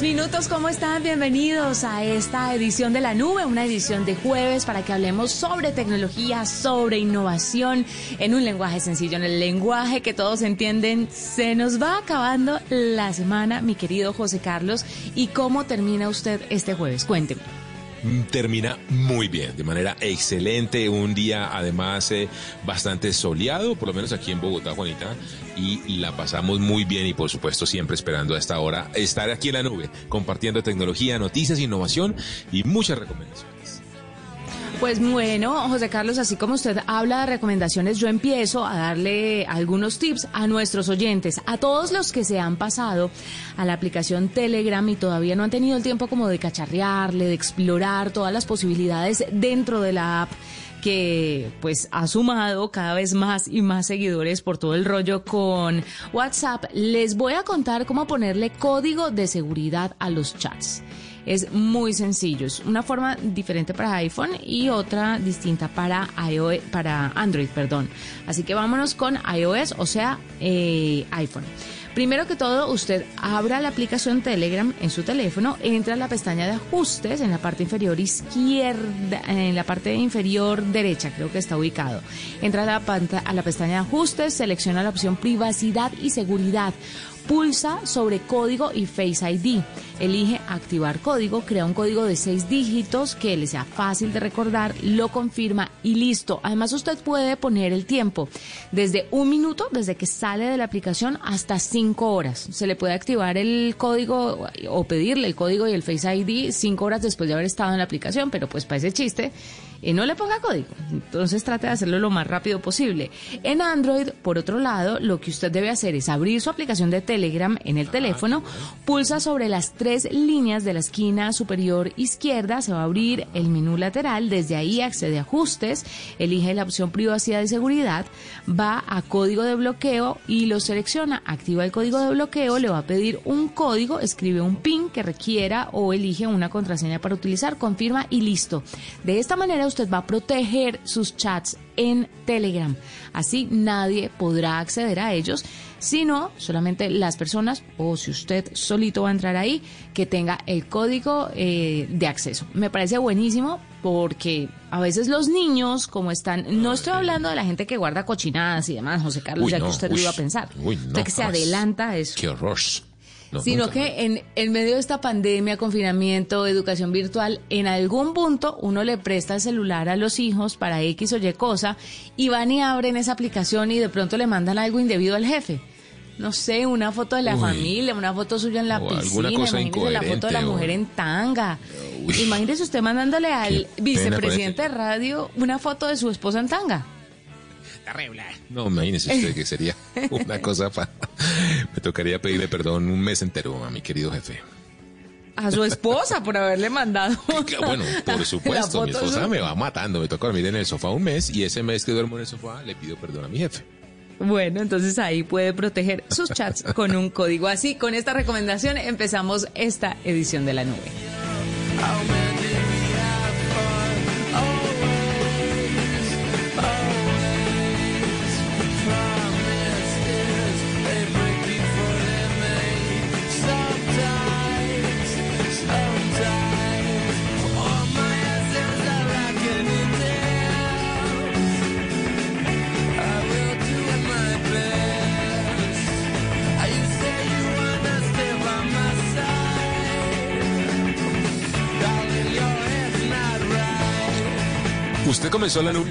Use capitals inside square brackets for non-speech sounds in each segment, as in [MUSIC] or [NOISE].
Minutos, ¿cómo están? Bienvenidos a esta edición de La Nube, una edición de jueves para que hablemos sobre tecnología, sobre innovación, en un lenguaje sencillo, en el lenguaje que todos entienden. Se nos va acabando la semana, mi querido José Carlos, ¿y cómo termina usted este jueves? Cuénteme termina muy bien, de manera excelente, un día además eh, bastante soleado, por lo menos aquí en Bogotá, Juanita, y la pasamos muy bien y por supuesto siempre esperando a esta hora estar aquí en la nube, compartiendo tecnología, noticias, innovación y muchas recomendaciones. Pues bueno, José Carlos, así como usted habla de recomendaciones, yo empiezo a darle algunos tips a nuestros oyentes, a todos los que se han pasado a la aplicación Telegram y todavía no han tenido el tiempo como de cacharrearle, de explorar todas las posibilidades dentro de la app que pues ha sumado cada vez más y más seguidores por todo el rollo con WhatsApp, les voy a contar cómo ponerle código de seguridad a los chats. Es muy sencillo, es una forma diferente para iPhone y otra distinta para iOS, para Android, perdón. Así que vámonos con iOS, o sea, eh, iPhone. Primero que todo, usted abra la aplicación Telegram en su teléfono, entra a la pestaña de ajustes en la parte inferior izquierda, en la parte inferior derecha, creo que está ubicado. Entra a la, a la pestaña de ajustes, selecciona la opción privacidad y seguridad pulsa sobre código y Face ID. Elige activar código, crea un código de seis dígitos que le sea fácil de recordar, lo confirma y listo. Además usted puede poner el tiempo desde un minuto, desde que sale de la aplicación, hasta cinco horas. Se le puede activar el código o pedirle el código y el Face ID cinco horas después de haber estado en la aplicación, pero pues para ese chiste y no le ponga código. Entonces trate de hacerlo lo más rápido posible. En Android, por otro lado, lo que usted debe hacer es abrir su aplicación de Telegram en el teléfono, pulsa sobre las tres líneas de la esquina superior izquierda, se va a abrir el menú lateral, desde ahí accede a ajustes, elige la opción privacidad y seguridad, va a código de bloqueo y lo selecciona, activa el código de bloqueo, le va a pedir un código, escribe un PIN que requiera o elige una contraseña para utilizar, confirma y listo. De esta manera usted va a proteger sus chats en Telegram. Así nadie podrá acceder a ellos sino solamente las personas o si usted solito va a entrar ahí, que tenga el código eh, de acceso. Me parece buenísimo porque a veces los niños, como están, no estoy hablando de la gente que guarda cochinadas y demás, José Carlos, ya que usted lo iba a pensar. usted que se adelanta a eso. Qué horror sino que en, en medio de esta pandemia, confinamiento, educación virtual, en algún punto uno le presta el celular a los hijos para X o Y cosa y van y abren esa aplicación y de pronto le mandan algo indebido al jefe. No sé, una foto de la familia, una foto suya en la piscina, imagínese la foto de la mujer en tanga. Imagínese usted mandándole al vicepresidente de radio una foto de su esposa en tanga. No, imagínese usted que sería [LAUGHS] una cosa para... Me tocaría pedirle perdón un mes entero a mi querido jefe. A su esposa por haberle mandado. [LAUGHS] Bueno, por supuesto, mi esposa me va matando. Me toca dormir en el sofá un mes y ese mes que duermo en el sofá le pido perdón a mi jefe. Bueno, entonces ahí puede proteger sus chats con un código. Así, con esta recomendación empezamos esta edición de la nube. Comenzó la nube.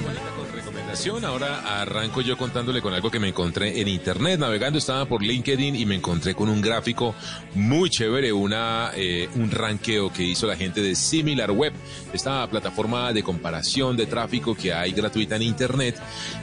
Ahora arranco yo contándole con algo que me encontré en internet, navegando estaba por LinkedIn y me encontré con un gráfico muy chévere, una eh, un ranqueo que hizo la gente de SimilarWeb, esta plataforma de comparación de tráfico que hay gratuita en internet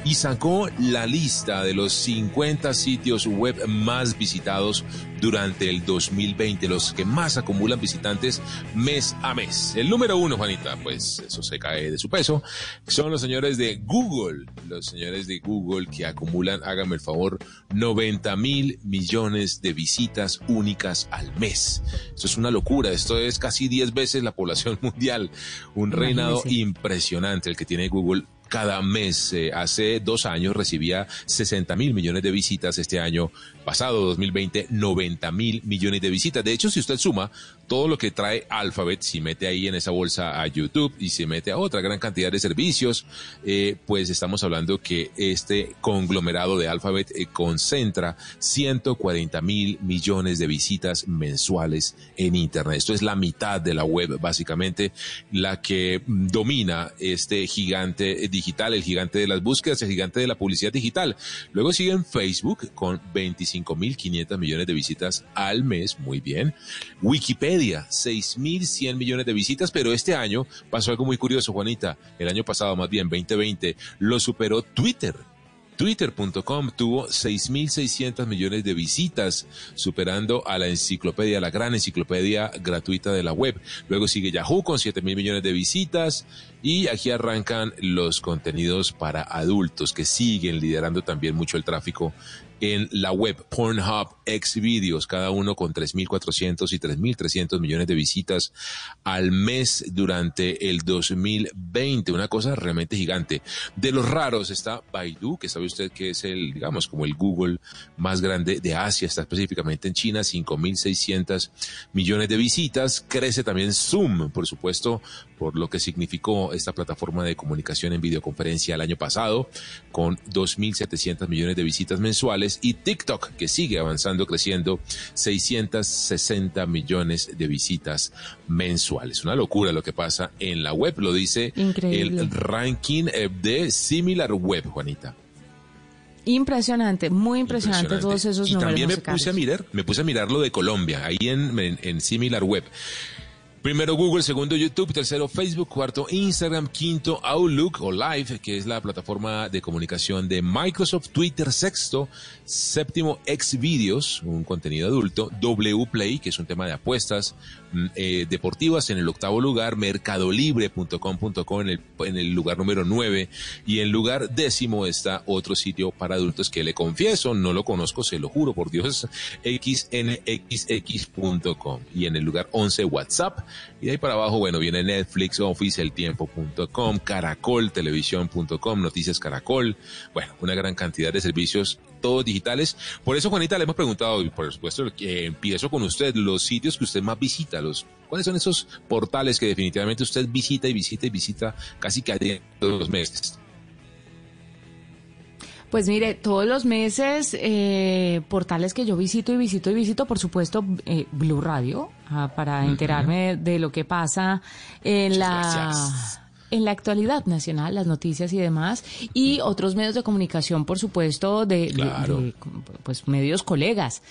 y sacó la lista de los 50 sitios web más visitados durante el 2020, los que más acumulan visitantes mes a mes. El número uno, Juanita, pues eso se cae de su peso, son los señores de Google, los señores de Google que acumulan, hágame el favor, 90 mil millones de visitas únicas al mes. Eso es una locura, esto es casi 10 veces la población [LAUGHS] mundial, un reinado impresionante el que tiene Google cada mes. Eh, hace dos años recibía 60 mil millones de visitas. Este año pasado, 2020, 90 mil millones de visitas. De hecho, si usted suma todo lo que trae Alphabet, si mete ahí en esa bolsa a YouTube y se mete a otra gran cantidad de servicios, eh, pues estamos hablando que este conglomerado de Alphabet eh, concentra 140 mil millones de visitas mensuales en Internet. Esto es la mitad de la web, básicamente, la que domina este gigante digital, el gigante de las búsquedas, el gigante de la publicidad digital. Luego siguen Facebook con 25.500 millones de visitas al mes, muy bien. Wikipedia, 6.100 millones de visitas, pero este año pasó algo muy curioso, Juanita. El año pasado, más bien 2020, lo superó Twitter Twitter.com tuvo 6.600 millones de visitas, superando a la enciclopedia, la gran enciclopedia gratuita de la web. Luego sigue Yahoo con 7.000 millones de visitas y aquí arrancan los contenidos para adultos que siguen liderando también mucho el tráfico en la web Pornhub, Xvideos, cada uno con 3.400 y 3.300 millones de visitas al mes durante el 2020. Una cosa realmente gigante. De los raros está Baidu, que sabe usted que es el, digamos, como el Google más grande de Asia, está específicamente en China, 5.600 millones de visitas. Crece también Zoom, por supuesto, por lo que significó esta plataforma de comunicación en videoconferencia el año pasado, con 2.700 millones de visitas mensuales, y TikTok, que sigue avanzando, creciendo, 660 millones de visitas mensuales. Una locura lo que pasa en la web, lo dice el ranking eh, de Similar Web, Juanita. Impresionante, muy impresionante, todos esos números. Y también me puse a mirar, me puse a mirar lo de Colombia, ahí en, en, en Similar Web. Primero Google, segundo YouTube, tercero Facebook, cuarto Instagram, quinto Outlook o Live, que es la plataforma de comunicación de Microsoft, Twitter, sexto, séptimo Xvideos, un contenido adulto, W Play, que es un tema de apuestas eh, deportivas en el octavo lugar, mercadolibre.com.co en el, en el lugar número nueve y en lugar décimo está otro sitio para adultos que le confieso, no lo conozco, se lo juro por Dios, [LAUGHS] xnxx.com y en el lugar once WhatsApp y de ahí para abajo, bueno, viene Netflix, Office, eltiempo.com, Caracol, televisión.com, Noticias Caracol. Bueno, una gran cantidad de servicios todos digitales. Por eso, Juanita, le hemos preguntado, y por supuesto, que empiezo con usted, los sitios que usted más visita, los ¿Cuáles son esos portales que definitivamente usted visita y visita y visita casi que todos los meses? Pues mire, todos los meses, eh, portales que yo visito y visito y visito, por supuesto, eh, Blue Radio, ah, para enterarme de lo que pasa en la... en la actualidad nacional, las noticias y demás, y otros medios de comunicación, por supuesto, de, pues medios colegas.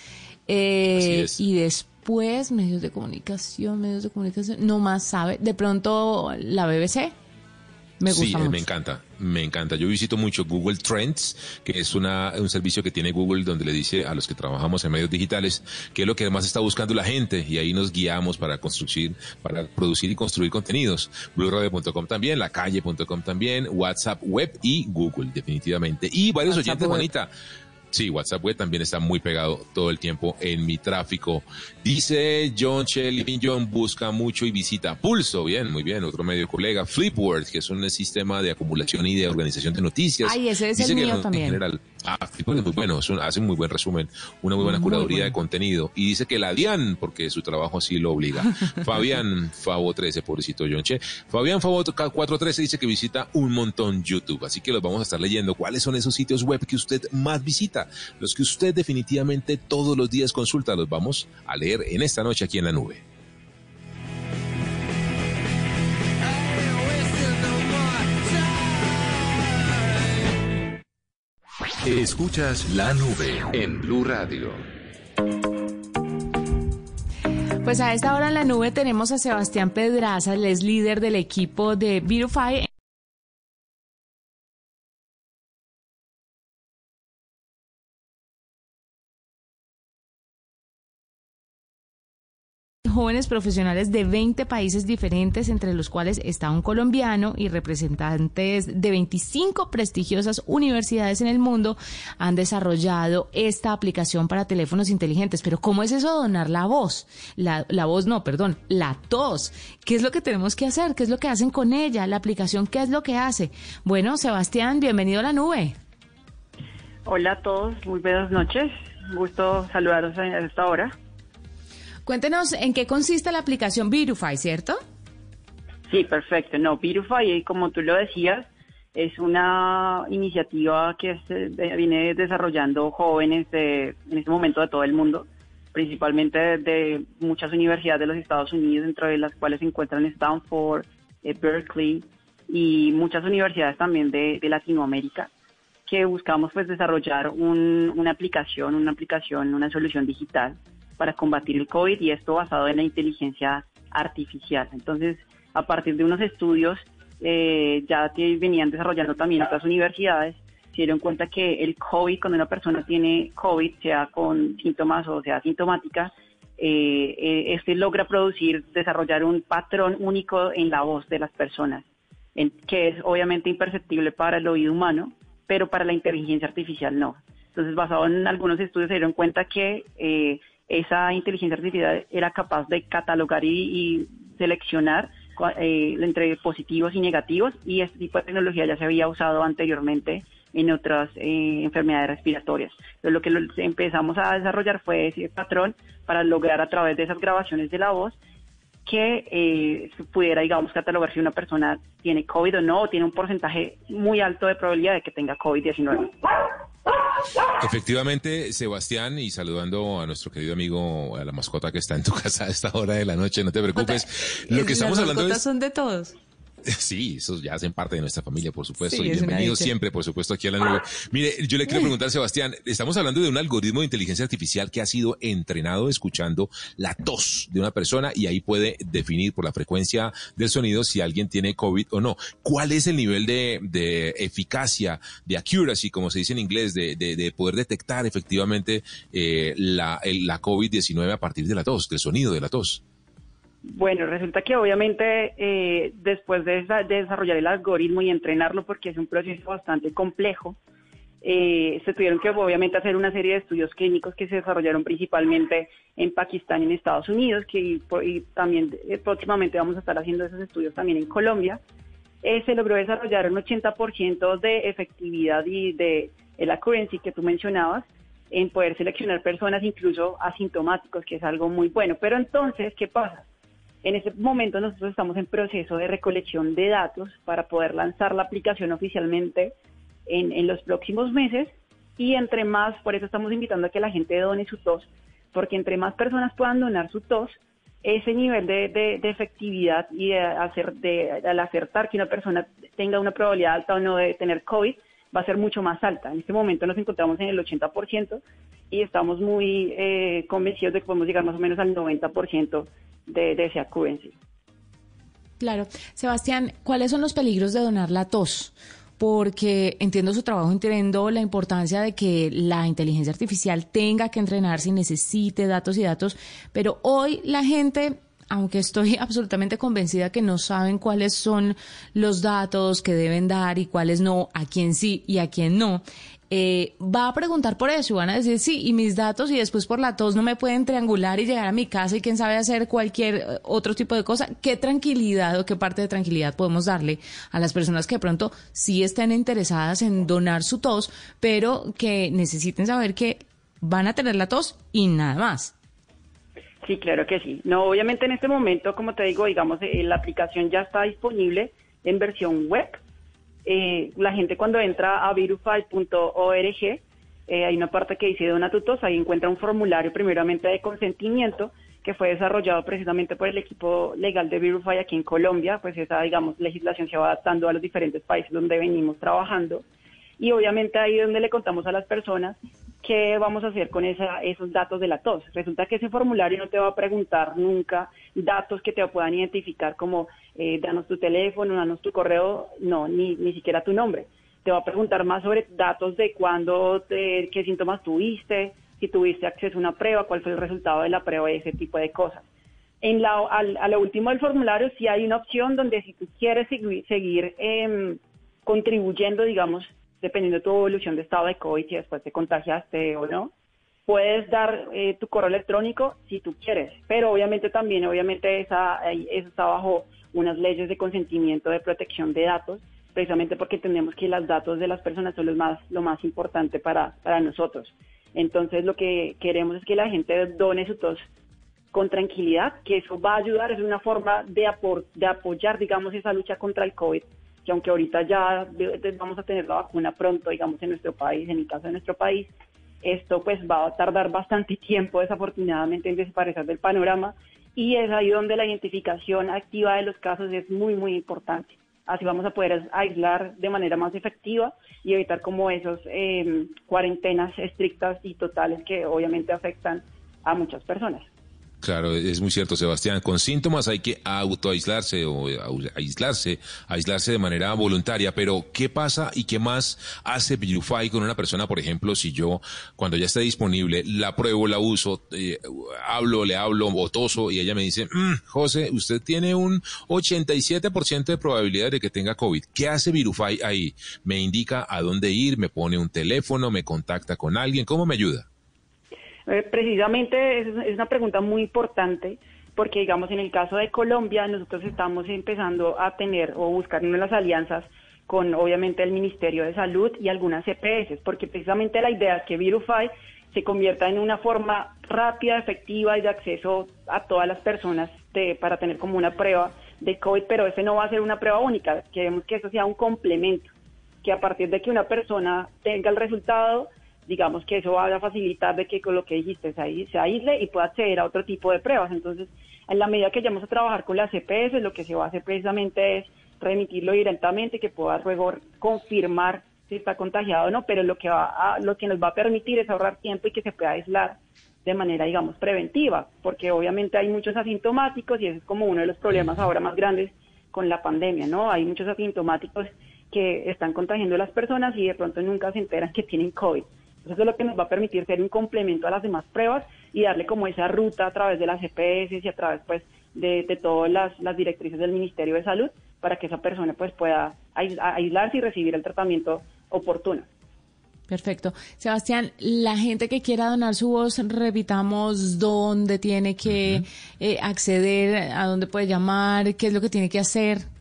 Eh, y después, medios de comunicación, medios de comunicación, no más sabe, de pronto la BBC, me gusta sí, me encanta, me encanta. Yo visito mucho Google Trends, que es una, un servicio que tiene Google donde le dice a los que trabajamos en medios digitales qué es lo que más está buscando la gente y ahí nos guiamos para construir, para producir y construir contenidos. BlueRadio.com también, lacalle.com también, WhatsApp Web y Google definitivamente. Y varios oyentes, Juanita. Sí, WhatsApp Web también está muy pegado todo el tiempo en mi tráfico. Dice John Shelley, John busca mucho y visita Pulso, bien, muy bien, otro medio colega. Flipboard, que es un sistema de acumulación y de organización de noticias. Ay, ese es el mío también. general, Ah, bueno, muy bueno, hace un muy buen resumen, una muy buena curaduría de contenido. Y dice que la DIAN, porque su trabajo así lo obliga. [LAUGHS] Fabián Favo 13, pobrecito John Che. Fabián Favo 413 dice que visita un montón YouTube, así que los vamos a estar leyendo. ¿Cuáles son esos sitios web que usted más visita? Los que usted definitivamente todos los días consulta, los vamos a leer en esta noche aquí en la nube. Escuchas la nube en Blue Radio. Pues a esta hora en la nube tenemos a Sebastián Pedraza, él es líder del equipo de Virufy jóvenes profesionales de 20 países diferentes, entre los cuales está un colombiano y representantes de 25 prestigiosas universidades en el mundo, han desarrollado esta aplicación para teléfonos inteligentes. Pero ¿cómo es eso donar la voz? La, la voz no, perdón, la tos. ¿Qué es lo que tenemos que hacer? ¿Qué es lo que hacen con ella? La aplicación, ¿qué es lo que hace? Bueno, Sebastián, bienvenido a la nube. Hola a todos, muy buenas noches. Gusto saludaros a esta hora. Cuéntenos en qué consiste la aplicación Virufy, ¿cierto? Sí, perfecto. No, Virufy, como tú lo decías, es una iniciativa que se viene desarrollando jóvenes de, en este momento de todo el mundo, principalmente de, muchas universidades de los Estados Unidos, entre las cuales se encuentran Stanford, eh, Berkeley y muchas universidades también de, Latinoamérica, que buscamos pues desarrollar una aplicación, una aplicación, una solución digital para combatir el COVID y esto basado en la inteligencia artificial. Entonces, a partir de unos estudios eh, ya que venían desarrollando también otras universidades, se dieron cuenta que el COVID, cuando una persona tiene COVID, sea con síntomas o sea sintomática, eh, eh, este logra producir, desarrollar un patrón único en la voz de las personas, en, que es obviamente imperceptible para el oído humano, pero para la inteligencia artificial no. Entonces, basado en algunos estudios, se dieron cuenta que eh, esa inteligencia artificial era capaz de catalogar y, seleccionar eh, entre positivos y negativos y este tipo de tecnología ya se había usado anteriormente en otras eh, enfermedades respiratorias. Entonces, lo que empezamos a desarrollar fue ese patrón para lograr a través de esas grabaciones de la voz que eh, pudiera, digamos, catalogar si una persona tiene COVID o no, o tiene un porcentaje muy alto de probabilidad de que tenga COVID-19. Efectivamente, Sebastián, y saludando a nuestro querido amigo, a la mascota que está en tu [LAUGHS] casa a esta hora de la noche, no te preocupes. Lo que estamos hablando es... son de todos. [LAUGHS] Sí, esos ya hacen parte de nuestra familia, por supuesto, y bienvenidos siempre, por supuesto, aquí a la nube. Mire, yo le quiero preguntar, Sebastián, estamos hablando de un algoritmo de inteligencia artificial que ha sido entrenado escuchando la tos de una persona y ahí puede definir por la frecuencia del sonido si alguien tiene COVID o no. ¿Cuál es el nivel de, eficacia, de accuracy, como se dice en inglés, de, poder detectar efectivamente eh, la, la COVID-19 a partir de la tos, del sonido de la tos? Bueno, resulta que obviamente eh, después de, desarrollar el algoritmo y entrenarlo, porque es un proceso bastante complejo, eh, se tuvieron que obviamente hacer una serie de estudios clínicos que se desarrollaron principalmente en Pakistán y en Estados Unidos, que y, también eh, próximamente vamos a estar haciendo esos estudios también en Colombia. se logró desarrollar un 80% de efectividad y de el accuracy que tú mencionabas, en poder seleccionar personas incluso asintomáticos, que es algo muy bueno. Pero entonces, ¿qué pasa? En este momento nosotros estamos en proceso de recolección de datos para poder lanzar la aplicación oficialmente en, en los próximos meses. Y entre más, por eso estamos invitando a que la gente done su tos, porque entre más personas puedan donar su tos, ese nivel de, de, efectividad y de hacer, de, al acertar que una persona tenga una probabilidad alta o no de tener COVID va a ser mucho más alta. En este momento nos encontramos en el 80% y estamos muy eh, convencidos de que podemos llegar más o menos al 90% de, de ese accuracy. Claro. Sebastián, ¿cuáles son los peligros de donar la tos? porque entiendo su trabajo, entiendo la importancia de que la inteligencia artificial tenga que entrenarse y necesite datos y datos, pero hoy la gente aunque estoy [LAUGHS] absolutamente convencida que no saben cuáles son los datos que deben dar y cuáles no, a quién sí y a quién no, eh, va a preguntar por eso y van a decir sí, y mis datos y después por la tos no me pueden triangular y llegar a mi casa y quién sabe hacer cualquier eh, otro tipo de cosa. ¿Qué tranquilidad o qué parte de tranquilidad podemos darle a las personas que de pronto sí estén interesadas en donar su tos, pero que necesiten saber que van a tener la tos y nada más? Sí, claro que sí. No, obviamente en este momento, como te digo, digamos, eh, la aplicación ya está disponible en versión web eh, la gente cuando entra a virufy.org, eh, hay una parte que dice Donatutos, ahí encuentra un formulario primeramente de consentimiento que fue desarrollado precisamente por el equipo legal de Virufy aquí en Colombia, pues esa, digamos, legislación se va adaptando a los diferentes países donde venimos trabajando. Y obviamente ahí donde le contamos a las personas qué vamos a hacer con esa, esos datos de la tos. Resulta que ese formulario no te va a preguntar nunca datos que te puedan identificar como eh, danos tu teléfono, danos tu correo, no, ni, ni siquiera tu nombre. Te va a preguntar más sobre datos de cuándo, te, qué síntomas tuviste, si tuviste acceso a una prueba, cuál fue el resultado de la prueba y ese tipo de cosas. En la, a lo último del formulario sí hay una opción donde si tú quieres seguir, seguir em, contribuyendo, digamos, dependiendo de tu evolución de estado de COVID, si después te contagiaste o no, puedes dar eh, tu correo electrónico si tú quieres, pero obviamente también, obviamente esa, eso está bajo unas leyes de consentimiento de protección de datos, precisamente porque entendemos que los datos de las personas son los más, lo más importante para, para nosotros. Entonces lo que queremos es que la gente done su tos con tranquilidad, que eso va a ayudar, es una forma de, de apoyar, digamos, esa lucha contra el COVID que aunque ahorita ya vamos a tener la vacuna pronto, digamos, en nuestro país, en el caso de nuestro país, esto pues va a tardar bastante [LAUGHS] tiempo desafortunadamente en desaparecer del panorama y es ahí donde la identificación activa de los casos es muy, muy importante. Así vamos a poder aislar de manera más efectiva y evitar como esos em, cuarentenas estrictas y totales que obviamente afectan a muchas personas. Claro, es muy cierto, Sebastián. Con síntomas hay que autoaislarse o aislarse, aislarse de manera voluntaria. Pero, ¿qué pasa y qué más hace Virufy con una persona, por ejemplo, si yo, cuando ya esté disponible, la pruebo, la uso, eh, hablo, le hablo, botoso, y ella me dice, mm, José, usted tiene un 87% de probabilidad de que tenga COVID. ¿Qué hace Virufy ahí? Me indica a dónde ir, me pone un teléfono, me contacta con alguien. ¿Cómo me ayuda? Eh, precisamente es, una pregunta muy importante porque, digamos, en el caso de Colombia, nosotros estamos empezando a tener o buscar las alianzas con, obviamente, el Ministerio de Salud y algunas EPS, porque precisamente la idea es que Virufy se convierta en una forma rápida, efectiva y de acceso a todas las personas para tener como una prueba de COVID, pero ese no va a ser una prueba única, queremos que eso sea un complemento, que a partir de que una persona tenga el resultado, digamos que eso va a facilitar de que con lo que dijiste se, aísle y pueda acceder a otro tipo de pruebas. Entonces, en la medida que vayamos a trabajar con las CPS, lo que se va a hacer precisamente es remitirlo directamente, que pueda luego confirmar si está contagiado o no, pero lo que, va a, lo que nos va a permitir es ahorrar tiempo y que se pueda aislar de manera, digamos, preventiva, porque obviamente hay muchos asintomáticos y ese es como uno de los problemas ahora más grandes con la pandemia, ¿no? Hay muchos asintomáticos que están contagiando a las personas y de pronto nunca se enteran que tienen COVID. Eso es lo que nos va a permitir ser un complemento a las demás pruebas y darle como esa ruta a través de las EPS y a través pues de, todas las, directrices del Ministerio de Salud para que esa persona pues pueda aislarse y recibir el tratamiento oportuno. Perfecto. Sebastián, la gente que quiera donar su voz, repitamos dónde tiene que eh, acceder, a dónde puede llamar, qué es lo que tiene que hacer.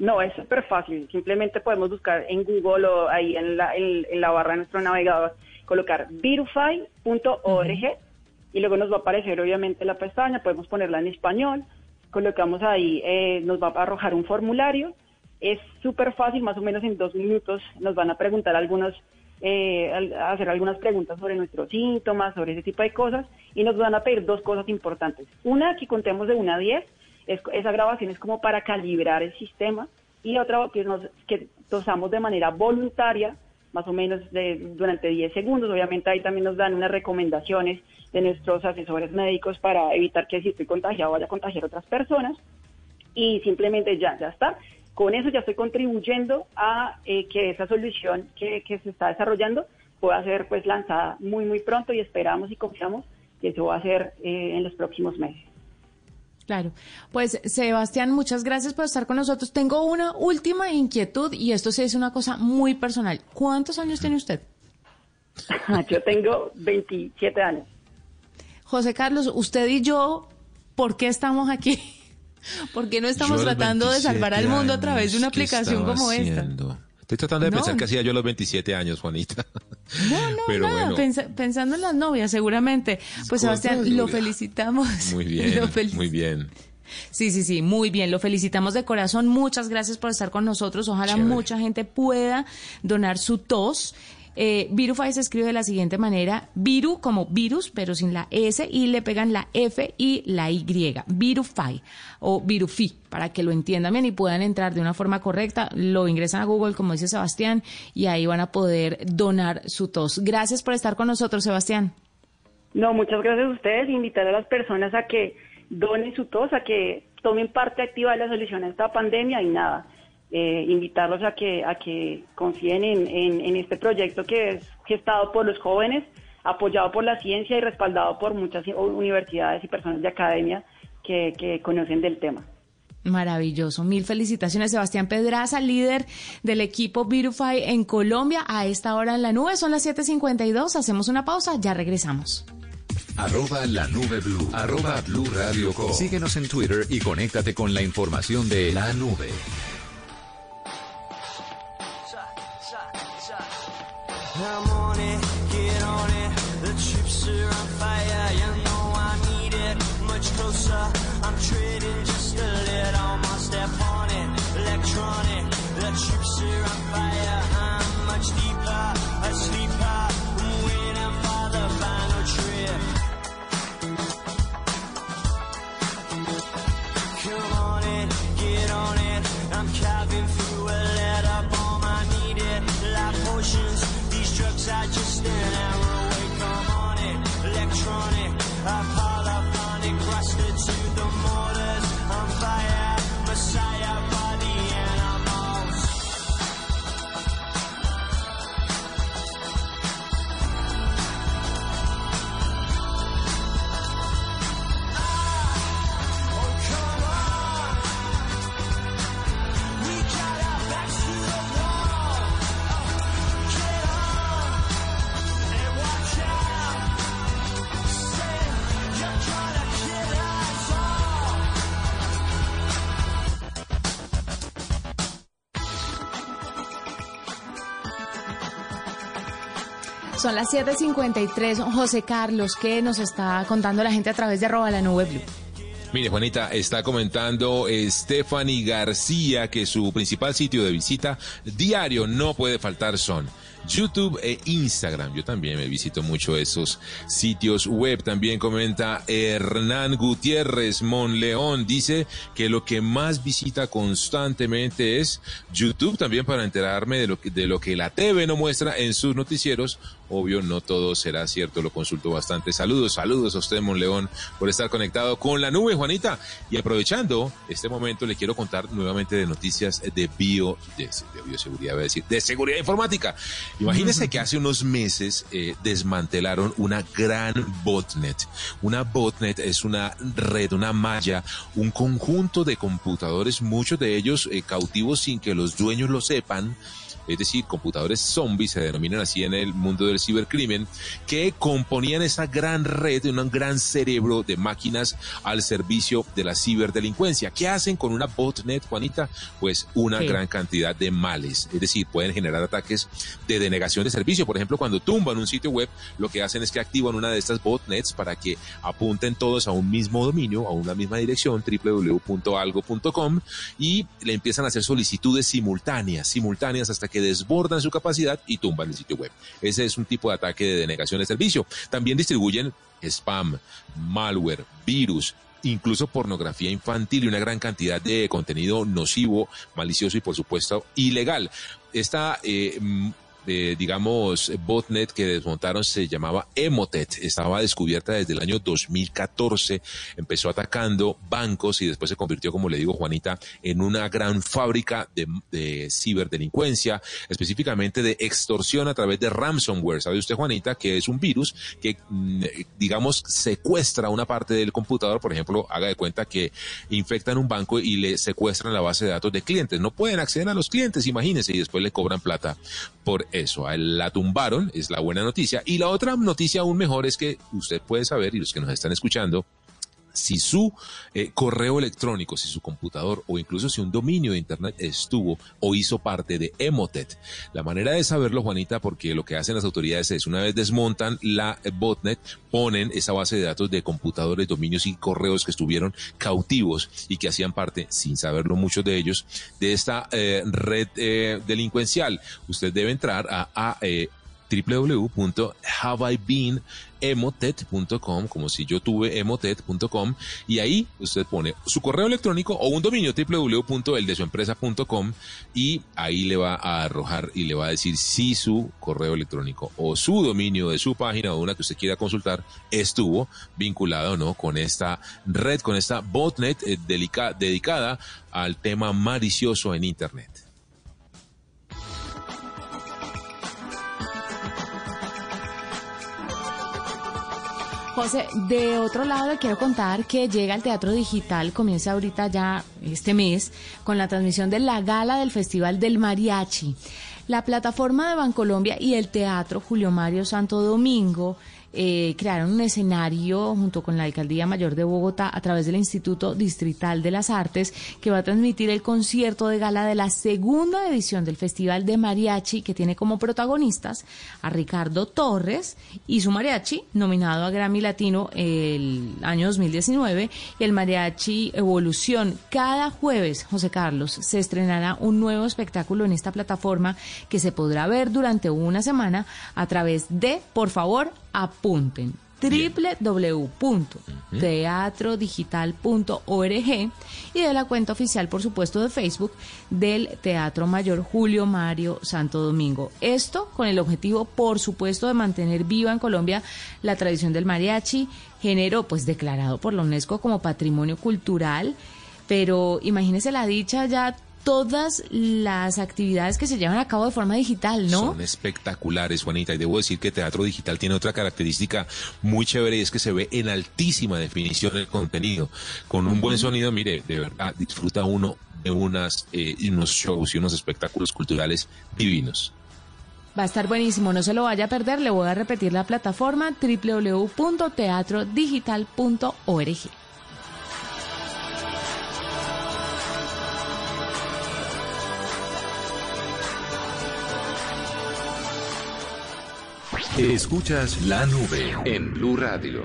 No, es súper fácil. Simplemente podemos buscar en Google o ahí en la, barra de nuestro navegador, colocar virufy.org y luego nos va a aparecer obviamente la pestaña, podemos ponerla en español, colocamos ahí, eh, nos va a arrojar un formulario, es súper fácil, más o menos en dos minutos nos van a preguntar algunos, eh, hacer algunas preguntas sobre nuestros síntomas, sobre ese tipo de cosas, y nos van a pedir dos cosas importantes. Una, que contemos de una a esa grabación es como para calibrar el sistema, y otra, que, nos, tosamos de manera voluntaria, más o menos durante 10 segundos. Obviamente ahí también nos dan unas recomendaciones de nuestros asesores médicos para evitar que si estoy contagiado vaya a contagiar a otras personas. Y simplemente ya, ya está. Con eso ya estoy contribuyendo a eh, que esa solución que, que se está desarrollando pueda ser pues lanzada muy, muy pronto y esperamos y confiamos que eso va a ser eh, en los próximos meses. Claro. Pues Sebastián, muchas gracias por estar con nosotros. Tengo una última inquietud y esto sí es una cosa muy personal. ¿Cuántos años tiene usted? [LAUGHS] Yo tengo 27 años. José Carlos, usted y yo, ¿por qué estamos aquí? [LAUGHS] ¿Por qué no estamos tratando de salvar al mundo a través de una aplicación como esta? Estoy tratando de pensar que hacía yo los 27 años, Juanita. No, no, [LAUGHS] Pero nada, pensando en las novias, seguramente. Pues Sebastián, lo felicitamos. Muy [LAUGHS] bien, muy bien. Sí, sí, sí, muy bien. Lo felicitamos de corazón. Muchas gracias por estar con nosotros. Ojalá mucha gente pueda donar su tos. Eh, Virufy se escribe de la siguiente manera, Viru como virus, pero sin la S, y le pegan la F y la Y, Virufy o Virufi, para que lo entiendan bien y puedan entrar de una forma correcta. Lo ingresan a Google, como dice Sebastián, y ahí van a poder donar su tos. Gracias por estar con nosotros, Sebastián. No, muchas gracias a ustedes. Invitar a las personas a que donen su tos, a que tomen parte activa de la solución a esta pandemia y nada eh, invitarlos a que, a que confíen en, en, este proyecto que es gestado por los jóvenes, apoyado por la ciencia y respaldado por muchas universidades y personas de academia que, que conocen del tema. Maravilloso. Mil felicitaciones, Sebastián Pedraza, líder del equipo Virufy en Colombia. A esta hora en la nube son las 7:52. Hacemos una pausa, ya regresamos. Arroba la nube blue. Arroba blue radio Síguenos en Twitter y conéctate con la información de la nube. I'm on it, get on it. The chips are on fire, you know I need it. Much closer, I'm just a little step on it. Electronic, the chips are on fire. I'm much deeper, asleep. I'm waiting for the final trip. Come on in, get on it. I'm carving las 7:53. José Carlos, ¿qué nos está contando la gente a través de arroba la nube blue? Mire, Juanita, está comentando Stephanie García que su principal sitio de visita diario no puede faltar son YouTube e Instagram. Yo también me visito mucho esos sitios web. También comenta Hernán Gutiérrez Monleón. Dice que lo que más visita constantemente es YouTube también para enterarme de lo que, de lo que la TV no muestra en sus noticieros. Obvio, no todo será cierto, lo consulto bastante. Saludos, saludos a usted, Monleón, por estar conectado con la nube, Juanita. Y aprovechando este momento, le quiero contar nuevamente de noticias de bio, de, bioseguridad, voy a decir, de seguridad informática. Imagínense que hace unos meses eh, desmantelaron una gran botnet. Una botnet es una red, una malla, un conjunto de computadores, muchos de ellos eh, cautivos sin que los dueños lo sepan es decir, computadores zombies, se denominan así en el mundo del cibercrimen, que componían esa gran red, un gran cerebro de máquinas al servicio de la ciberdelincuencia. ¿Qué hacen con una botnet, Juanita? Pues una gran cantidad de males, es decir, pueden generar ataques de denegación de servicio. Por ejemplo, cuando tumban un sitio web, lo que hacen es que activan una de estas botnets para que apunten todos a un mismo dominio, a una misma dirección, www.algo.com, y le empiezan a hacer solicitudes simultáneas, simultáneas hasta que desbordan su capacidad y tumban el sitio web. Ese es un tipo de ataque de denegación de servicio. También distribuyen spam, malware, virus, incluso pornografía infantil y una gran cantidad de contenido nocivo, malicioso y por supuesto ilegal. Esta eh, digamos, botnet que desmontaron se llamaba Emotet. Estaba descubierta desde el año 2014. Empezó atacando bancos y después se convirtió, como le digo, Juanita, en una gran fábrica de, ciberdelincuencia, específicamente de extorsión a través de ransomware. ¿Sabe usted, Juanita, que es un virus que, mm, digamos, secuestra una parte del computador? Por ejemplo, haga de cuenta que infectan un banco y le secuestran la base de datos de clientes. No pueden acceder a los clientes, imagínense, y después le cobran plata por eso. A él la tumbaron, es la buena noticia. Y la otra noticia aún mejor es que usted puede saber, y los que nos están escuchando, si su eh, correo electrónico, si su computador o incluso si un dominio de Internet estuvo o hizo parte de Emotet. La manera de saberlo, Juanita, porque lo que hacen las autoridades es una vez desmontan la botnet, ponen esa base de datos de computadores, dominios y correos que estuvieron cautivos y que hacían parte, sin saberlo muchos de ellos, de esta eh, red eh, delincuencial. Usted debe entrar a, a www.haveibeenemotet.com, como si yo tuve emotet.com, y ahí usted pone su correo electrónico o un dominio www.eldesuempresa.com y ahí le va a arrojar y le va a decir si su correo electrónico o su dominio de su página o una que usted quiera consultar estuvo vinculado o no con esta red, con esta botnet eh, dedicada al tema malicioso en Internet. José, de otro lado le quiero contar que llega al Teatro Digital, comienza ahorita ya este mes, con la transmisión de la gala del Festival del Mariachi. La plataforma de Bancolombia y el Teatro Julio Mario Santo Domingo eh, crearon un escenario junto con la Alcaldía Mayor de Bogotá a través del Instituto Distrital de las Artes que va a transmitir el concierto de gala de la segunda edición del Festival de Mariachi que tiene como protagonistas a Ricardo Torres y su mariachi nominado a Grammy Latino el año 2019 y el Mariachi Evolución. Cada jueves, José Carlos, se estrenará un nuevo espectáculo en esta plataforma que se podrá ver durante una semana a través de, por favor, apunten www.teatrodigital.org y de la cuenta oficial, por supuesto, de Facebook del Teatro Mayor Julio Mario Santo Domingo. Esto con el objetivo, por supuesto, de mantener viva en Colombia la tradición del mariachi, género pues declarado por la UNESCO como patrimonio cultural. Pero imagínese la dicha ya todas las actividades que se llevan a cabo de forma digital, ¿no? Son espectaculares, Juanita. Y debo decir que Teatro Digital tiene otra característica muy chévere y es que se ve en altísima definición el contenido. Con un buen sonido, mire, de verdad, disfruta uno de unas, eh, unos shows y unos espectáculos culturales divinos. Va a estar buenísimo, no se lo vaya a perder. Le voy a repetir la plataforma www.teatrodigital.org. Escuchas la nube en Blue Radio.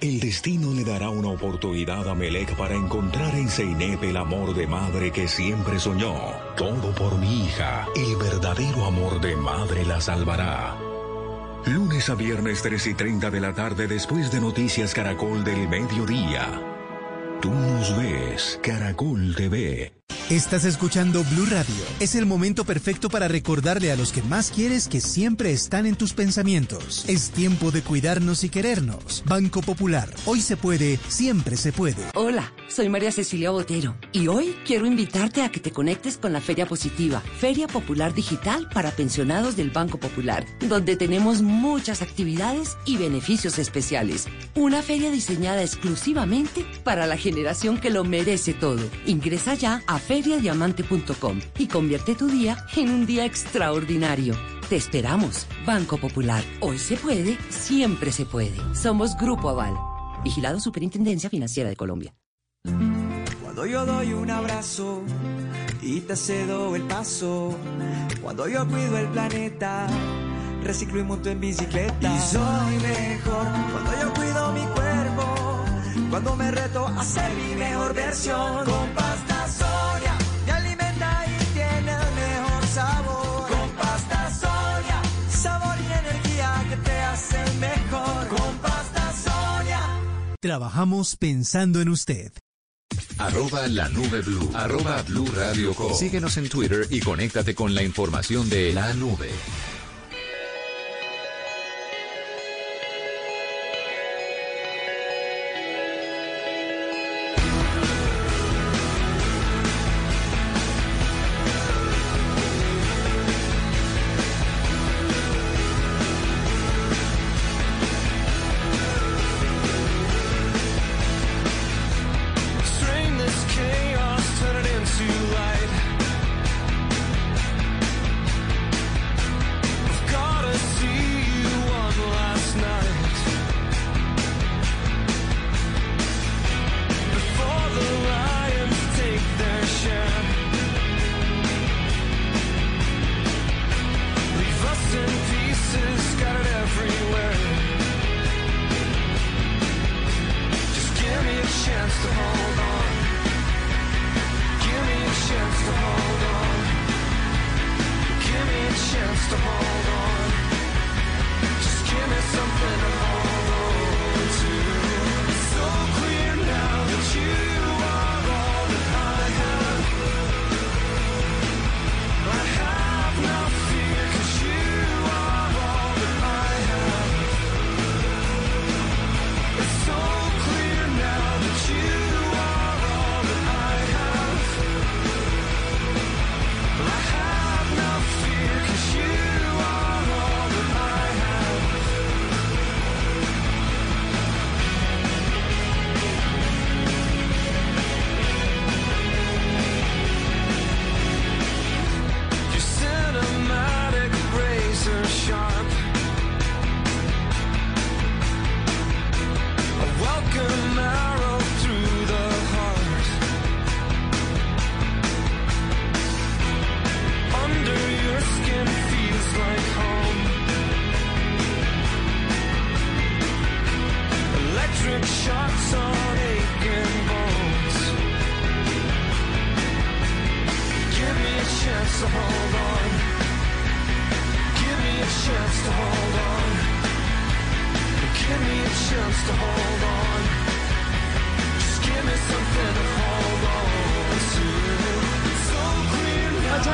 El destino le dará una oportunidad a Melek para encontrar en Zeynep el amor de madre que siempre soñó. Todo por mi hija. El verdadero amor de madre la salvará. Lunes a viernes 3 y 30 de la tarde después de Noticias Caracol del Mediodía. Tú nos ves, Caracol TV. Estás escuchando Blue Radio. Es el momento perfecto para recordarle a los que más quieres que siempre están en tus pensamientos. Es tiempo de cuidarnos y querernos. Banco Popular. Hoy se puede, siempre se puede. Hola, soy María Cecilia Botero y hoy quiero invitarte a que te conectes con la Feria Positiva, Feria Popular Digital para pensionados del Banco Popular, donde tenemos muchas actividades y beneficios especiales. Una feria diseñada exclusivamente para la generación que lo merece todo. Ingresa ya a feriadiamante.com y convierte tu día en un día extraordinario. Te esperamos, Banco Popular. Hoy se puede, siempre se puede. Somos Grupo Aval. Vigilado Superintendencia Financiera de Colombia. Cuando yo doy un abrazo y te cedo el paso, cuando yo cuido el planeta, reciclo y monto en bicicleta. Y soy mejor cuando yo cuido mi cuerpo, cuando me reto a ser mi mejor versión. Con pasta Trabajamos pensando en usted. Arroba la nube blue. Arroba blue radio com. Síguenos en Twitter y conéctate con la información de la nube.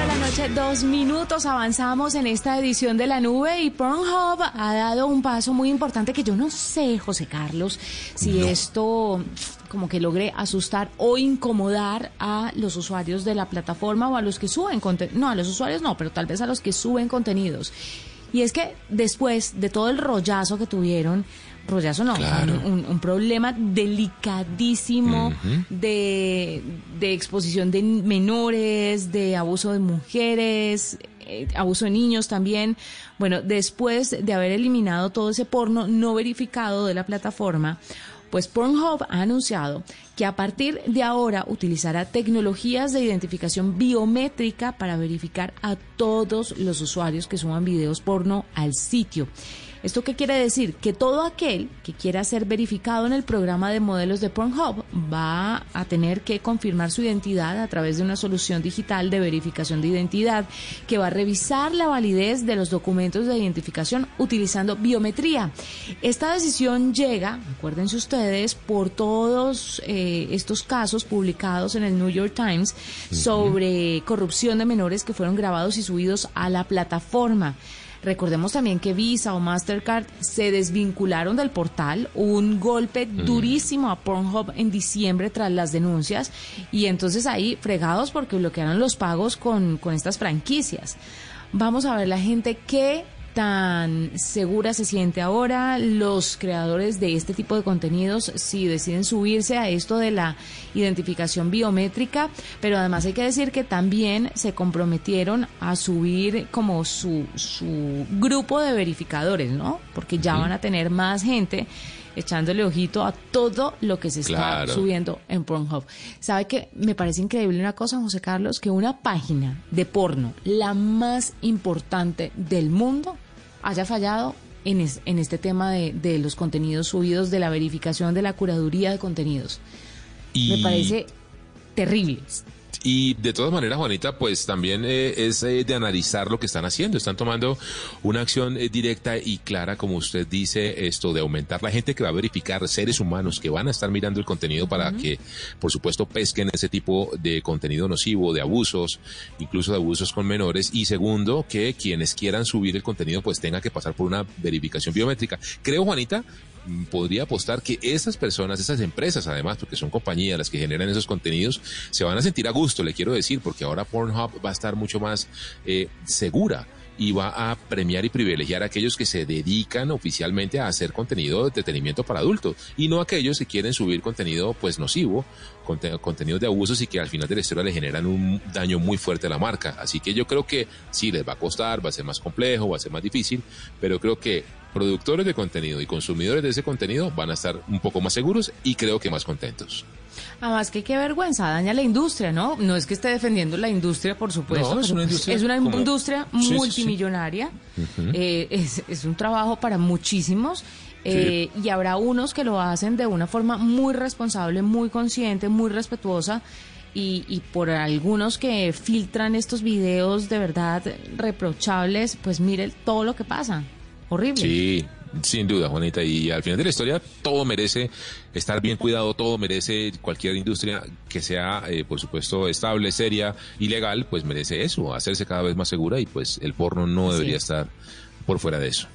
De la noche, dos minutos, avanzamos en esta edición de la nube y Pornhub ha dado un paso muy importante que yo no sé, José Carlos, si esto como que logre asustar o incomodar a los usuarios de la plataforma o a los que suben contenido. No, a los usuarios no, pero tal vez a los que suben contenidos. Y es que después de todo el rollazo que tuvieron, rollazo no, Claro. un, un- un problema delicadísimo de, de exposición de menores, de abuso de mujeres, eh, abuso de niños también. Bueno, después de haber eliminado todo ese porno no verificado de la plataforma, pues Pornhub ha anunciado que a partir de ahora utilizará tecnologías de identificación biométrica para verificar a todos los usuarios que suban videos porno al sitio. ¿Esto qué quiere decir? Que todo aquel que quiera ser verificado en el programa de modelos de Pornhub va a tener que confirmar su identidad a través de una solución digital de verificación de identidad que va a revisar la validez de los documentos de identificación utilizando biometría. Esta decisión llega, acuérdense ustedes, por todos eh, estos casos publicados en el New York Times sobre corrupción de menores que fueron grabados y subidos a la plataforma. Recordemos también que Visa o Mastercard se desvincularon del portal, un golpe durísimo a Pornhub en diciembre tras las denuncias y entonces ahí fregados porque bloquearon los pagos con, con estas franquicias. Vamos a ver la gente que tan segura se siente ahora los creadores de este tipo de contenidos si deciden subirse a esto de la identificación biométrica, pero además hay que decir que también se comprometieron a subir como su, su grupo de verificadores, ¿no? Porque ya van a tener más gente echándole ojito a todo lo que se está subiendo en Pornhub. ¿Sabe que me parece increíble una cosa, José Carlos? Que una página de porno, la más importante del mundo, haya fallado en, en este tema de, de, los contenidos subidos, de la verificación de la curaduría de contenidos. Me parece terrible. Y de todas maneras, Juanita, pues también eh, es eh, de analizar lo que están haciendo. Están tomando una acción eh, directa y clara, como usted dice, esto de aumentar la gente que va a verificar seres humanos que van a estar mirando el contenido para que, por supuesto, pesquen ese tipo de contenido nocivo, de abusos, incluso de abusos con menores. Y segundo, que quienes quieran subir el contenido, pues tenga que pasar por una verificación biométrica. Creo, Juanita, podría apostar que esas personas, esas empresas además, porque son compañías las que generan esos contenidos, se van a sentir a gusto, le quiero decir, porque ahora Pornhub va a estar mucho más eh, segura y va a premiar y privilegiar a aquellos que se dedican oficialmente a hacer contenido de entretenimiento para adultos y no aquellos que quieren subir contenido pues nocivo, contenidos de abusos y que al final de la historia le generan un daño muy fuerte a la marca. Así que yo creo que sí, les va a costar, va a ser más complejo, va a ser más difícil, pero creo que productores de contenido y consumidores de ese contenido van a estar un poco más seguros y creo que más contentos. Además que qué vergüenza, daña la industria, ¿no? No es que esté defendiendo la industria, por supuesto. es una industria, es una industria multimillonaria. Eh, es, es, un trabajo para muchísimos. Eh, y habrá unos que lo hacen de una forma muy responsable, muy consciente, muy respetuosa. Y, y, por algunos que filtran estos videos de verdad reprochables, pues mire todo lo que pasa horrible. Sí, sin duda, Juanita. Y al final de la historia, todo merece estar bien cuidado, todo merece cualquier industria que sea, eh, por supuesto, estable, seria y legal, pues merece eso, hacerse cada vez más segura y pues el porno no debería estar por fuera de eso.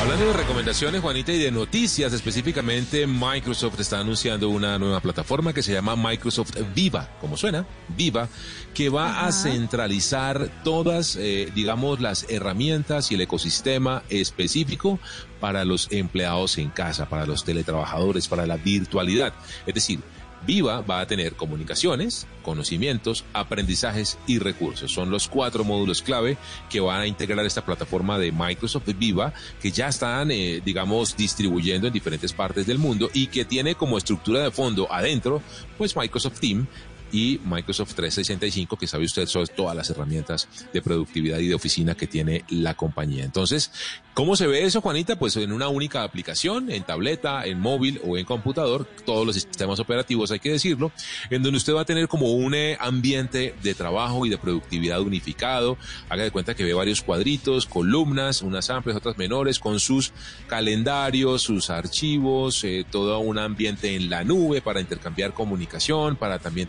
Hablando de recomendaciones, Juanita, y de noticias, específicamente Microsoft está anunciando una nueva plataforma que se llama Microsoft Viva, como suena, Viva, que va a centralizar todas, eh, digamos, las herramientas y el ecosistema específico para los empleados en casa, para los teletrabajadores, para la virtualidad. Es decir, Viva va a tener comunicaciones, conocimientos, aprendizajes y recursos. Son los cuatro módulos clave que van a integrar esta plataforma de Microsoft Viva, que ya están, eh, digamos, distribuyendo en diferentes partes del mundo y que tiene como estructura de fondo adentro, pues Microsoft Team, y Microsoft 365, que sabe usted son todas las herramientas de productividad y de oficina que tiene la compañía. Entonces, ¿cómo se ve eso, Juanita? Pues en una única aplicación, en tableta, en móvil o en computador, todos los sistemas operativos, hay que decirlo, en donde usted va a tener como un eh, ambiente de trabajo y de productividad unificado. Haga de cuenta que ve varios cuadritos, columnas, unas amplias, otras menores, con sus calendarios, sus archivos, eh, todo un ambiente en la nube para intercambiar comunicación, para también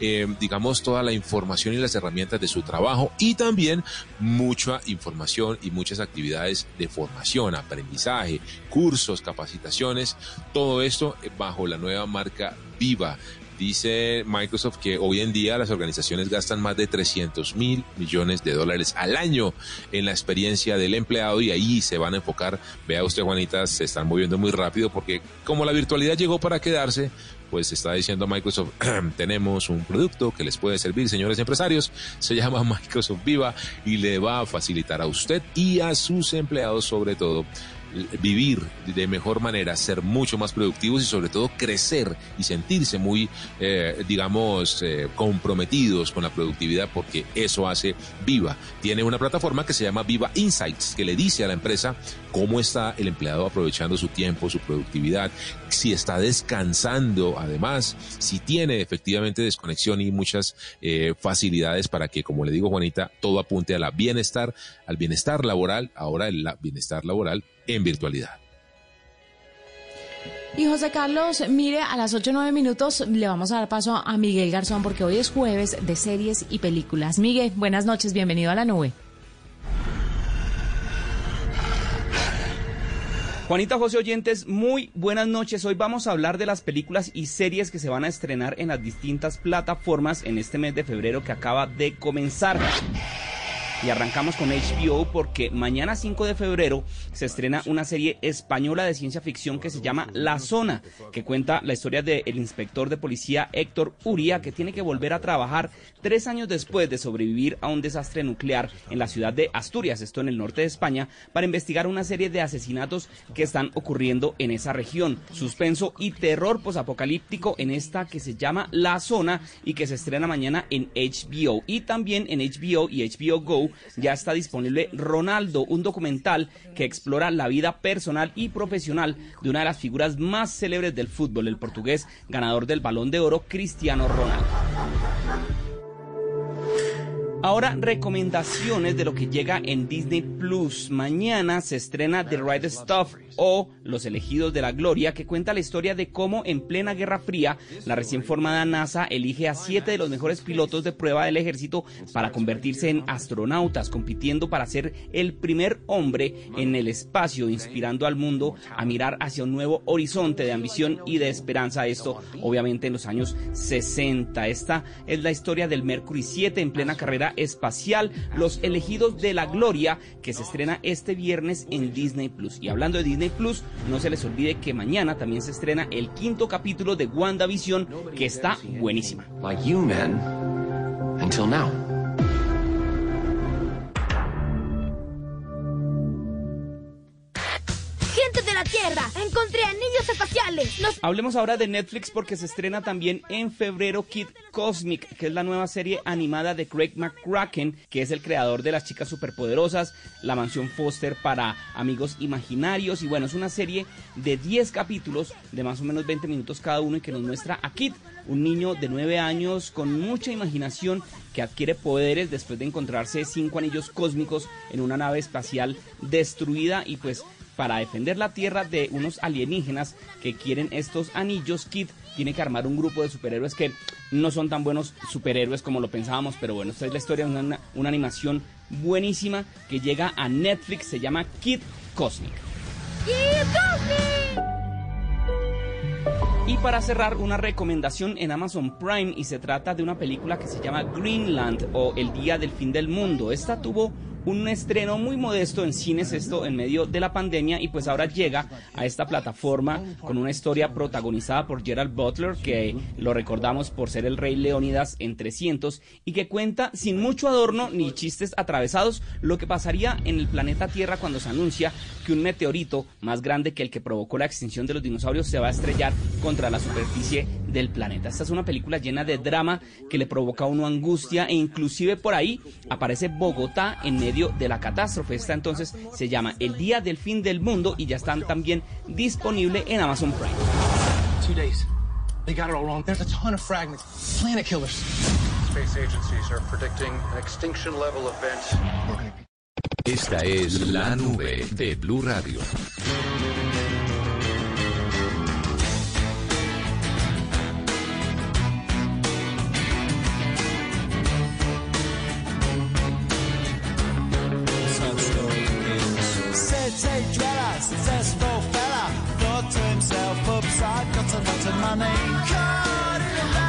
eh, digamos, toda la información y las herramientas de su trabajo y también mucha información y muchas actividades de formación, aprendizaje, cursos, capacitaciones, todo esto bajo la nueva marca Viva. Dice Microsoft que hoy en día las organizaciones gastan más de 300 mil millones de dólares al año en la experiencia del empleado y ahí se van a enfocar. Vea usted, Juanita, se están moviendo muy rápido porque como la virtualidad llegó para quedarse, pues está diciendo Microsoft, [CLEARS THROAT] tenemos un producto que les puede servir, señores empresarios, se llama [LAUGHS] Microsoft Viva y le va a facilitar a usted y a sus empleados sobre todo vivir de mejor manera, ser mucho más productivos y sobre todo crecer y sentirse muy, eh, digamos, eh, comprometidos con la productividad porque eso hace Viva. Tiene una plataforma que se llama Viva Insights que le dice a la empresa cómo está el empleado aprovechando su tiempo, su productividad, si está descansando además, si tiene efectivamente desconexión y muchas eh, facilidades para que, como le digo Juanita, todo apunte a la bienestar, al bienestar laboral, ahora el bienestar laboral en virtualidad. Y José Carlos, mire, a las 8 o 9 minutos le vamos a dar paso a Miguel Garzón porque hoy es jueves de series y películas. Miguel, buenas noches, bienvenido a la nube. Juanita José Oyentes, muy buenas noches. Hoy vamos a hablar de las películas y series que se van a estrenar en las distintas plataformas en este mes de febrero que acaba de comenzar. Y arrancamos con HBO porque mañana 5 de febrero se estrena una serie española de ciencia ficción que se llama La Zona, que cuenta la historia del inspector de policía Héctor Uría, que tiene que volver a trabajar tres años después de sobrevivir a un desastre nuclear en la ciudad de Asturias, esto en el norte de España, para investigar una serie de asesinatos que están ocurriendo en esa región. Suspenso y terror posapocalíptico en esta que se llama La Zona y que se estrena mañana en HBO. Y también en HBO y HBO Go ya está disponible Ronaldo, un documental que explora la vida personal y profesional de una de las figuras más célebres del fútbol, el portugués ganador del balón de oro, Cristiano Ronaldo. Ahora, recomendaciones de lo que llega en Disney Plus. Mañana se estrena The Right Stuff o Los elegidos de la gloria, que cuenta la historia de cómo en plena Guerra Fría la recién formada NASA elige a siete de los mejores pilotos de prueba del ejército para convertirse en astronautas, compitiendo para ser el primer hombre en el espacio, inspirando al mundo a mirar hacia un nuevo horizonte de ambición y de esperanza. Esto, obviamente, en los años 60. Esta es la historia del Mercury 7 en plena carrera espacial, Los elegidos de la gloria, que se estrena este viernes en Disney Plus. Y hablando de Disney Plus, no se les olvide que mañana también se estrena el quinto capítulo de WandaVision, que está buenísima. Tierra. Encontré espaciales. Hablemos ahora de Netflix porque se estrena también en febrero Kid Cosmic, que es la nueva serie animada de Craig McCracken, que es el creador de Las Chicas Superpoderosas, La Mansión Foster para Amigos Imaginarios. Y bueno, es una serie de 10 capítulos de más o menos 20 minutos cada uno y que nos muestra a Kid, un niño de 9 años con mucha imaginación que adquiere poderes después de encontrarse cinco anillos cósmicos en una nave espacial destruida y pues para defender la Tierra de unos alienígenas que quieren estos anillos, Kid tiene que armar un grupo de superhéroes que no son tan buenos superhéroes como lo pensábamos, pero bueno, esta es la historia de una, una animación buenísima que llega a Netflix, se llama Kid Cosmic. ¡Kid Cosmic! Y para cerrar, una recomendación en Amazon Prime y se trata de una película que se llama Greenland o El Día del Fin del Mundo. Esta tuvo un estreno muy modesto en cines, esto en medio de la pandemia, y pues ahora llega a esta plataforma con una historia protagonizada por Gerald Butler, que lo recordamos por ser el rey Leónidas en 300, y que cuenta sin mucho adorno ni chistes atravesados lo que pasaría en el planeta Tierra cuando se anuncia que un meteorito más grande que el que provocó la extinción de los dinosaurios se va a estrellar contra la superficie del planeta. Esta es una película llena de drama que le provoca a uno angustia e inclusive por ahí aparece Bogotá en medio de la catástrofe. Esta entonces se llama El Día del Fin del Mundo y ya están también disponible en Amazon Prime. Two days. They got it all wrong. There's a ton of fragments. Planet killers. Space agencies are predicting an extinction level event. Esta es la nube de Blue Radio.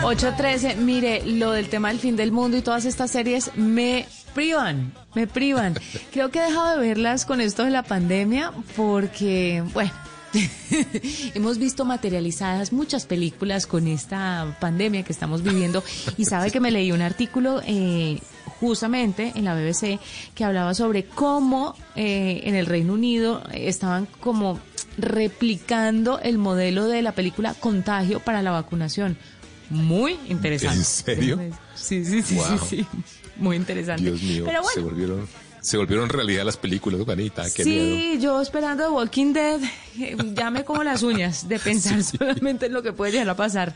8.13, mire, lo del tema del fin del mundo y todas estas series me privan, me privan. [LAUGHS] Creo que he dejado de verlas con esto de la pandemia porque, bueno, [LAUGHS] Hemos visto materializadas muchas películas con esta pandemia que estamos viviendo y sabe que me leí un artículo eh, justamente en la BBC que hablaba sobre cómo eh, en el Reino Unido estaban como replicando el modelo de la película Contagio para la vacunación. Muy interesante. ¿En serio? Sí, sí, sí, sí, sí. Muy interesante. Dios mío, Pero bueno, se volvieron se volvieron realidad las películas, Juanita, qué sí, miedo. yo esperando The Walking Dead, eh, ya me como las uñas de pensar [LAUGHS] solamente en lo que puede llegar a pasar.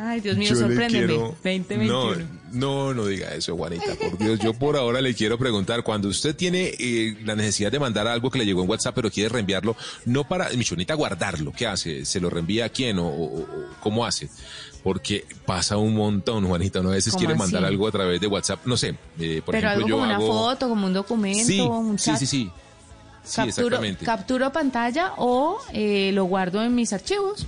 Ay, Dios mío, Yo sorpréndeme. quiero- 2021. No, no, no diga eso, Juanita, por Dios. Yo por ahora le quiero preguntar, cuando usted tiene eh, la necesidad de mandar algo que le llegó en WhatsApp, pero quiere reenviarlo, no para, Michonita, guardarlo, ¿qué hace? ¿Se lo reenvía a quién o, o- o cómo hace? Porque pasa un montón, Juanita, uno a veces ¿Cómo quiere así? mandar algo a través de WhatsApp, no sé, eh, por Pero ejemplo, algo yo como una hago... foto, como un documento, sí, un chat. sí, sí. Sí, capturo, capturo pantalla o eh, lo guardo en mis archivos.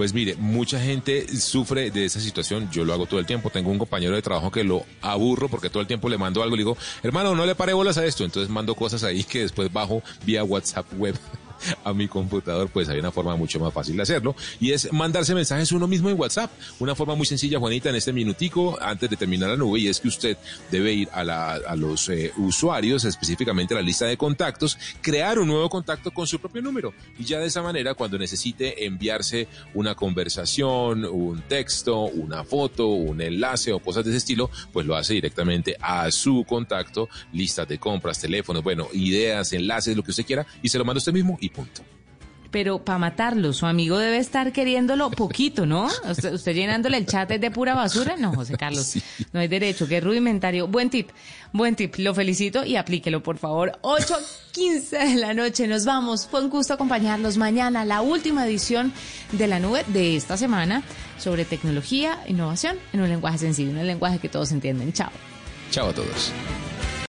Pues mire, mucha gente sufre de esa situación. Yo lo hago todo el tiempo. Tengo un compañero de trabajo que lo aburro porque todo el tiempo le mando algo. Le digo, hermano, no le pare bolas a esto. Entonces mando cosas ahí que después bajo vía WhatsApp web [LAUGHS] a mi computador. Pues hay una forma mucho más fácil de hacerlo. Y es mandarse mensajes uno mismo en WhatsApp. Una forma muy sencilla, Juanita, en este minutico, antes de terminar la nube. Y es que usted debe ir a, la- a los eh, usuarios, específicamente a la lista de contactos, crear un nuevo contacto con su propio número. Y ya de esa manera, cuando necesite enviarse una conversación, un texto, una foto, un enlace o cosas de ese estilo, pues lo hace directamente a su contacto, listas de compras, teléfonos, bueno, ideas, enlaces, lo que usted quiera, y se lo manda usted mismo punto. Pero para matarlo, su amigo debe estar queriéndolo poquito, ¿no? Usted, usted llenándole el chat es de pura basura. No, José Carlos, no hay derecho, que es rudimentario. Buen tip, buen tip, lo felicito y aplíquelo, por favor. 8.15 de la noche, nos vamos. Fue un gusto acompañarlos mañana, la última edición de la nube de esta semana sobre tecnología, innovación en un lenguaje sencillo, en un lenguaje que todos entienden. Chao. Chao a todos.